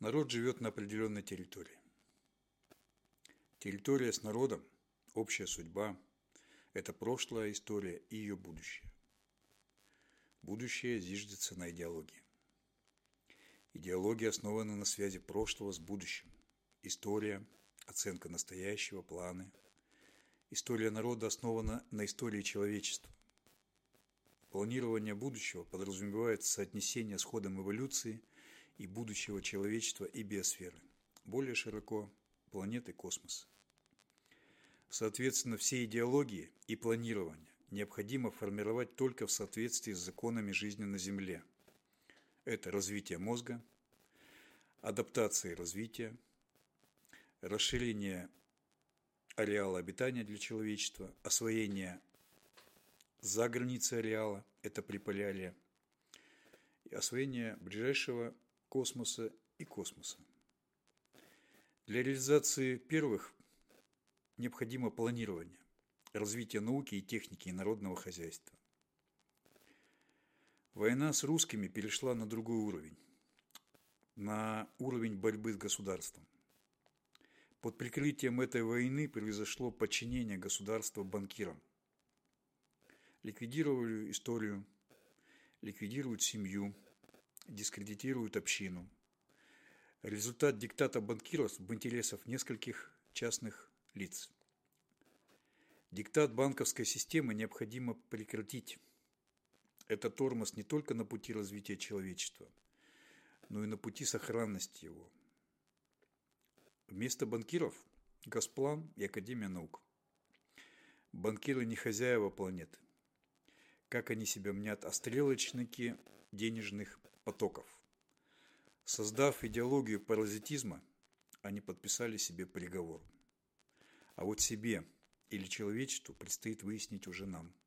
Народ живет на определенной территории. Территория с народом, общая судьба – это прошлая история и ее будущее. Будущее зиждется на идеологии. Идеология основана на связи прошлого с будущим. История, оценка настоящего, планы. История народа основана на истории человечества. Планирование будущего подразумевает соотнесение с ходом эволюции и будущего человечества и биосферы. Более широко – планеты космоса. Соответственно, все идеологии и планирование необходимо формировать только в соответствии с законами жизни на Земле. Это развитие мозга, адаптация и развитие, расширение ареала обитания для человечества, освоение за границей ареала, это приполярие, и освоение ближайшего космоса и космоса. Для реализации первых необходимо планирование, развитие науки и техники и народного хозяйства. Война с русскими перешла на другой уровень, на уровень борьбы с государством. Под прикрытием этой войны произошло подчинение государства банкирам. Ликвидировали историю, ликвидируют семью, дискредитируют общину. Результат диктата банкиров в интересах нескольких частных лиц. Диктат банковской системы необходимо прекратить. Это тормоз не только на пути развития человечества, но и на пути сохранности его. Вместо банкиров – Госплан и Академия наук. Банкиры не хозяева планеты. Как они себя мнят, а стрелочники денежных потоков. Создав идеологию паразитизма, они подписали себе приговор. А вот себе или человечеству предстоит выяснить уже нам –